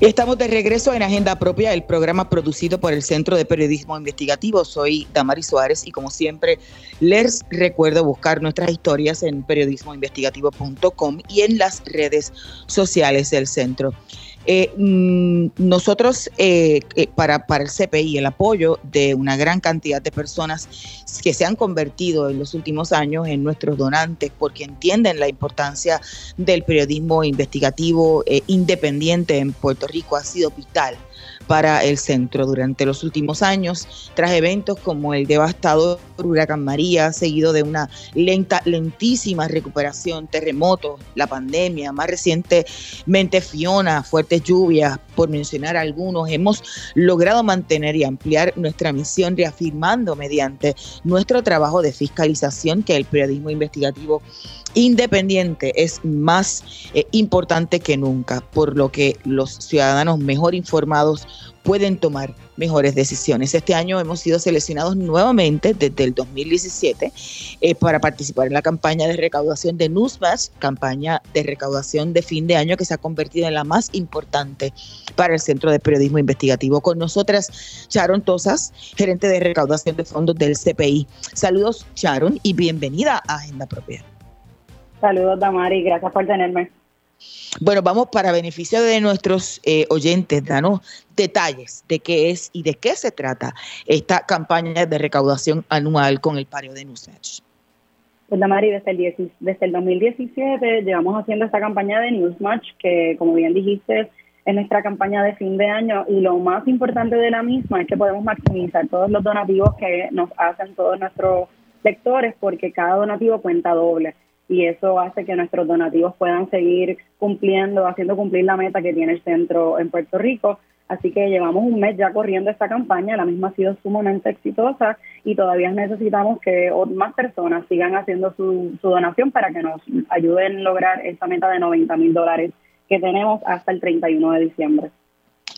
Estamos de regreso en Agenda Propia, el programa producido por el Centro de Periodismo Investigativo. Soy Damari Suárez y como siempre les recuerdo buscar nuestras historias en periodismoinvestigativo.com y en las redes sociales del centro. Eh, mm, nosotros, eh, para, para el CPI, el apoyo de una gran cantidad de personas que se han convertido en los últimos años en nuestros donantes porque entienden la importancia del periodismo investigativo eh, independiente en Puerto Rico, ha sido vital para el centro durante los últimos años, tras eventos como el devastador huracán María, seguido de una lenta, lentísima recuperación, terremotos, la pandemia, más recientemente Fiona, fuertes lluvias, por mencionar algunos, hemos logrado mantener y ampliar nuestra misión reafirmando mediante nuestro trabajo de fiscalización que el periodismo investigativo independiente es más eh, importante que nunca, por lo que los ciudadanos mejor informados pueden tomar mejores decisiones. Este año hemos sido seleccionados nuevamente desde el 2017 eh, para participar en la campaña de recaudación de Newsmatch, campaña de recaudación de fin de año que se ha convertido en la más importante para el Centro de Periodismo Investigativo. Con nosotras, Sharon Tosas, gerente de recaudación de fondos del CPI. Saludos, Sharon, y bienvenida a Agenda Propia. Saludos, Damari, gracias por tenerme. Bueno, vamos para beneficio de nuestros eh, oyentes, danos detalles de qué es y de qué se trata esta campaña de recaudación anual con el pario de Newsmatch. Pues Damari, desde el, 10 desde el 2017 llevamos haciendo esta campaña de Newsmatch, que como bien dijiste, es nuestra campaña de fin de año y lo más importante de la misma es que podemos maximizar todos los donativos que nos hacen todos nuestros lectores porque cada donativo cuenta doble y eso hace que nuestros donativos puedan seguir cumpliendo, haciendo cumplir la meta que tiene el centro en Puerto Rico. Así que llevamos un mes ya corriendo esta campaña, la misma ha sido sumamente exitosa y todavía necesitamos que más personas sigan haciendo su, su donación para que nos ayuden a lograr esa meta de 90 mil dólares que tenemos hasta el 31 de diciembre.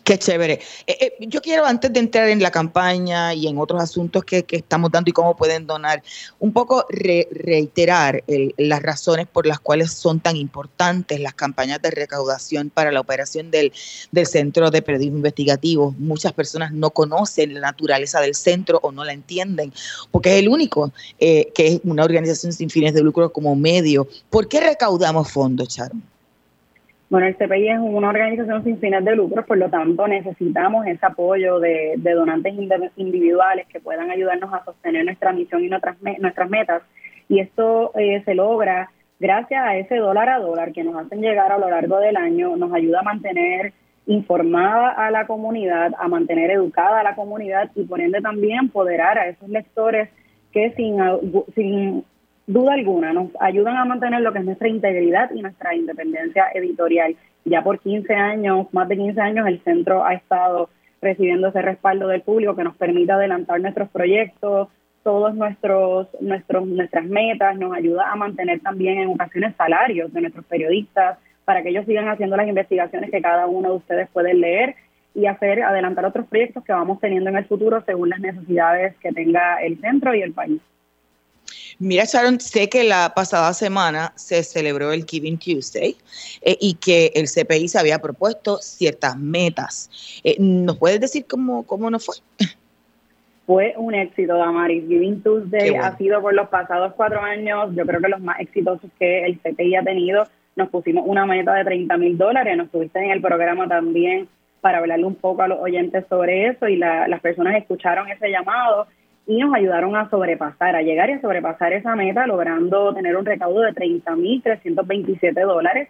Qué chévere. Eh, eh, yo quiero, antes de entrar en la campaña y en otros asuntos que, estamos dando y cómo pueden donar, un poco re, reiterar el, las razones por las cuales son tan importantes las campañas de recaudación para la operación del, del Centro de Periodismo Investigativo. Muchas personas no conocen la naturaleza del centro o no la entienden, porque es el único eh, que es una organización sin fines de lucro como medio. ¿Por qué recaudamos fondos, Sharon? Bueno, el CPI es una organización sin fines de lucro, por lo tanto necesitamos ese apoyo de, de donantes individuales que puedan ayudarnos a sostener nuestra misión y nuestras, nuestras metas. Y esto eh, se logra gracias a ese dólar a dólar que nos hacen llegar a lo largo del año, nos ayuda a mantener informada a la comunidad, a mantener educada a la comunidad y por ende también empoderar a esos lectores que sin, sin duda alguna, nos ayudan a mantener lo que es nuestra integridad y nuestra independencia editorial. Ya por 15 años, más de 15 años, el centro ha estado recibiendo ese respaldo del público que nos permite adelantar nuestros proyectos, todos nuestros, nuestros nuestras metas, nos ayuda a mantener también en ocasiones salarios de nuestros periodistas para que ellos sigan haciendo las investigaciones que cada uno de ustedes puede leer y hacer adelantar otros proyectos que vamos teniendo en el futuro según las necesidades que tenga el centro y el país. Mira, Sharon, sé que la pasada semana se celebró el Giving Tuesday eh, y que el CPI se había propuesto ciertas metas. Eh, ¿Nos puedes decir cómo, cómo nos fue? Fue un éxito, Damaris. Giving Tuesday bueno. ha sido por los pasados cuatro años, yo creo que los más exitosos que el CPI ha tenido. Nos pusimos una meta de 30 mil dólares, nos tuviste en el programa también para hablarle un poco a los oyentes sobre eso y la, las personas escucharon ese llamado y nos ayudaron a sobrepasar, a llegar y a sobrepasar esa meta, logrando tener un recaudo de 30.327 dólares.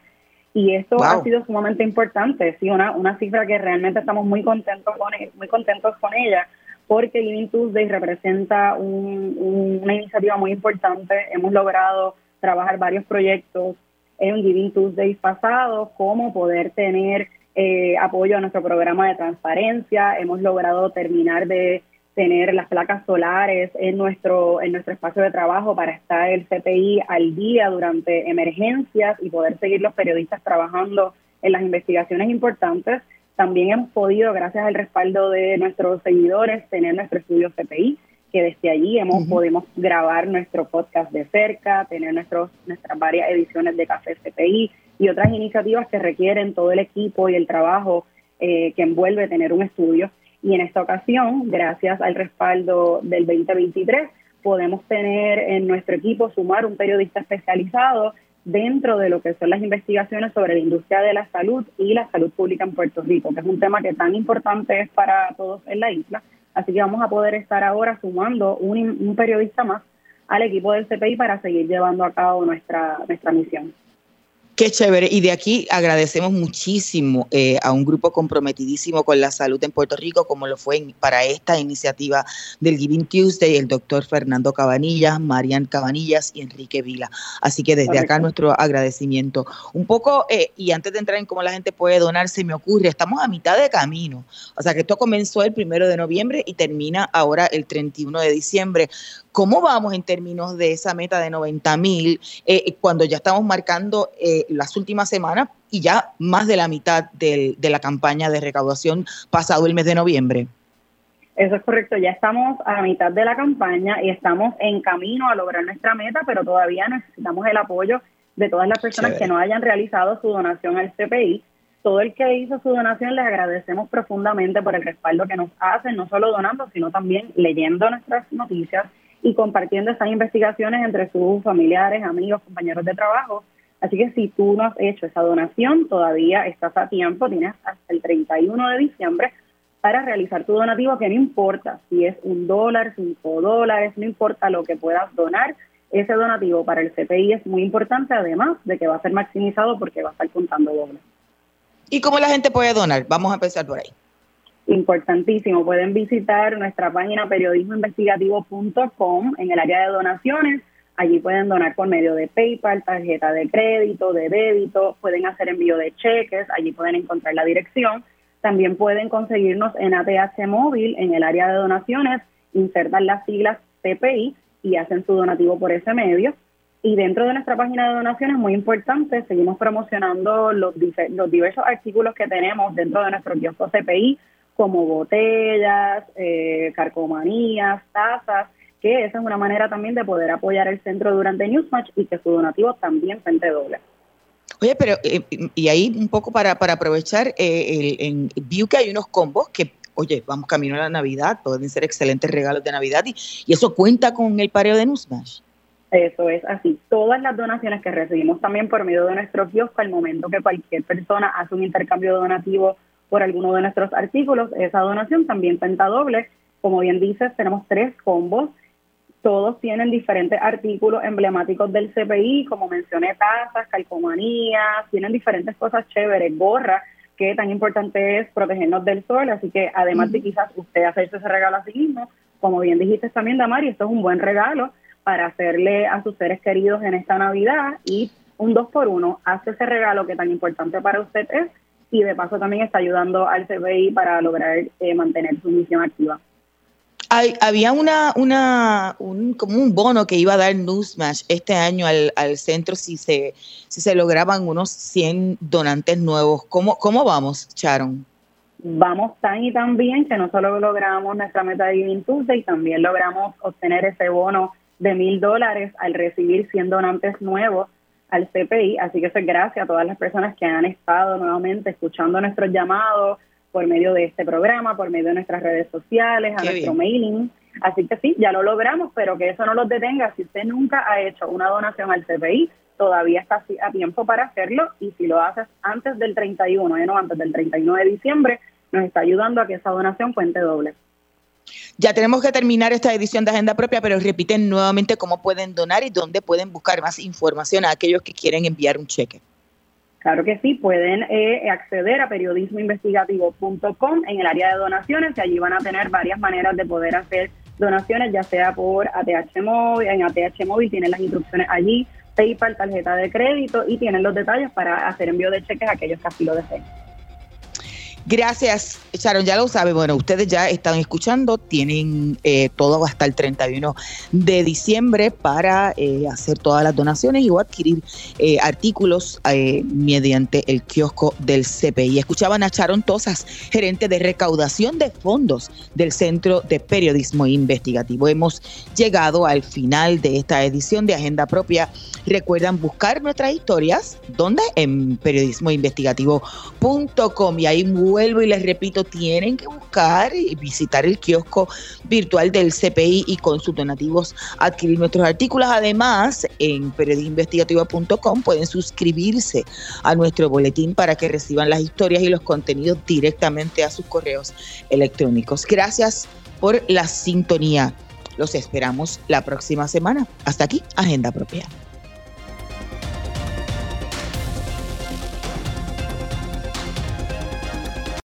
Y esto ha sido sumamente importante, sí, una, una cifra que realmente estamos muy contentos con, e, muy contentos con ella, porque Giving Tuesday representa una iniciativa muy importante. Hemos logrado trabajar varios proyectos en Giving Tuesday pasado, como poder tener eh, apoyo a nuestro programa de transparencia. Hemos logrado terminar de tener las placas solares en nuestro en nuestro espacio de trabajo para estar el CPI al día durante emergencias y poder seguir los periodistas trabajando en las investigaciones importantes. También hemos podido, gracias al respaldo de nuestros seguidores, tener nuestro estudio CPI, que desde allí hemos podemos grabar nuestro podcast de cerca, tener nuestros nuestras varias ediciones de Café CPI y otras iniciativas que requieren todo el equipo y el trabajo eh, que envuelve tener un estudio. Y en esta ocasión, gracias al respaldo del 2023, podemos tener en nuestro equipo sumar un periodista especializado dentro de lo que son las investigaciones sobre la industria de la salud y la salud pública en Puerto Rico, que es un tema que tan importante es para todos en la isla. Así que vamos a poder estar ahora sumando un, un periodista más al equipo del CPI para seguir llevando a cabo nuestra, nuestra misión. Qué chévere. Y de aquí agradecemos muchísimo eh, a un grupo comprometidísimo con la salud en Puerto Rico, como lo fue para esta iniciativa del Giving Tuesday, el doctor Fernando Cabanillas, Marian Cabanillas y Enrique Vila. Así que desde acá nuestro agradecimiento. Un poco, eh, y antes de entrar en cómo la gente puede donar, se me ocurre, estamos a mitad de camino. O sea que esto comenzó el primero de noviembre y termina ahora el 31 de diciembre. ¿Cómo vamos en términos de esa meta de 90 mil eh, cuando ya estamos marcando eh, las últimas semanas y ya más de la mitad de la campaña de recaudación pasado el mes de noviembre? Eso es correcto, ya estamos a la mitad de la campaña y estamos en camino a lograr nuestra meta, pero todavía necesitamos el apoyo de todas las personas que no hayan realizado su donación al CPI. Todo el que hizo su donación les agradecemos profundamente por el respaldo que nos hacen, no solo donando, sino también leyendo nuestras noticias y compartiendo esas investigaciones entre sus familiares, amigos, compañeros de trabajo. Así que si tú no has hecho esa donación, todavía estás a tiempo, tienes hasta el 31 de diciembre para realizar tu donativo, que no importa si es un dólar, cinco dólares, no importa lo que puedas donar, ese donativo para el CPI es muy importante, además de que va a ser maximizado porque va a estar contando doble. ¿Y cómo la gente puede donar? Vamos a empezar por ahí importantísimo. Pueden visitar nuestra página periodismoinvestigativo.com en el área de donaciones. Allí pueden donar por medio de PayPal, tarjeta de crédito, de débito, pueden hacer envío de cheques, allí pueden encontrar la dirección. También pueden conseguirnos en ATH Móvil en el área de donaciones, insertan las siglas CPI y hacen su donativo por ese medio. Y dentro de nuestra página de donaciones, muy importante, seguimos promocionando los, los diversos artículos que tenemos dentro de nuestro kiosco CPI, como botellas, eh, carcomanías, tazas, que esa es una manera también de poder apoyar el centro durante Newsmatch y que su donativo también cuente doble. Oye, pero eh, y ahí un poco para, para aprovechar, eh, en view que hay unos combos que, oye, vamos camino a la Navidad, pueden ser excelentes regalos de Navidad y, y eso cuenta con el pareo de Newsmatch. Eso es así. Todas las donaciones que recibimos también por medio de nuestro kiosco, al momento que cualquier persona hace un intercambio donativo por alguno de nuestros artículos. Esa donación también cuenta doble. Como bien dices, tenemos tres combos. Todos tienen diferentes artículos emblemáticos del CPI, como mencioné, tazas, calcomanías, tienen diferentes cosas chéveres, gorras, que tan importante es protegernos del sol. Así que además de quizás usted hacerse ese regalo a sí mismo, como bien dijiste también, Damari, esto es un buen regalo para hacerle a sus seres queridos en esta Navidad y un dos por uno hace ese regalo que tan importante para usted es y de paso también está ayudando al CBI para lograr eh, mantener su misión activa. Hay, había una, una, un, como un bono que iba a dar Newsmash este año al, al centro si se, si se lograban unos 100 donantes nuevos. ¿Cómo, cómo vamos, Sharon? Vamos tan y tan bien que no solo logramos nuestra meta de Giving Tuesday, también logramos obtener ese bono de mil dólares al recibir 100 donantes nuevos al CPI, así que eso es gracias a todas las personas que han estado nuevamente escuchando nuestros llamados por medio de este programa, por medio de nuestras redes sociales, a nuestro mailing. Así que sí, ya lo logramos, pero que eso no los detenga. Si usted nunca ha hecho una donación al CPI, todavía está a tiempo para hacerlo y si lo haces antes del 31, eh, no antes del 31 de diciembre, nos está ayudando a que esa donación cuente doble. Ya tenemos que terminar esta edición de Agenda Propia, pero repiten nuevamente cómo pueden donar y dónde pueden buscar más información a aquellos que quieren enviar un cheque. Claro que sí, pueden eh, acceder a periodismoinvestigativo.com en el área de donaciones y allí van a tener varias maneras de poder hacer donaciones, ya sea por ATH Móvil, en ATH Móvil tienen las instrucciones allí, PayPal, tarjeta de crédito y tienen los detalles para hacer envío de cheques a aquellos que así lo deseen. Gracias, Sharon, ya lo sabe. Bueno, ustedes ya están escuchando, tienen eh, todo hasta el 31 de diciembre para eh, hacer todas las donaciones y o adquirir eh, artículos mediante el kiosco del CPI. Escuchaban a Sharon Tosas, gerente de recaudación de fondos del Centro de Periodismo Investigativo. Hemos llegado al final de esta edición de Agenda Propia. Recuerdan buscar nuestras historias, ¿dónde? En periodismoinvestigativo.com y ahí vuelvo y les repito, tienen que buscar y visitar el kiosco virtual del CPI y con sus donativos adquirir nuestros artículos. Además, en periodinvestigativo.com pueden suscribirse a nuestro boletín para que reciban las historias y los contenidos directamente a sus correos electrónicos. Gracias por la sintonía. Los esperamos la próxima semana. Hasta aquí, Agenda Propia.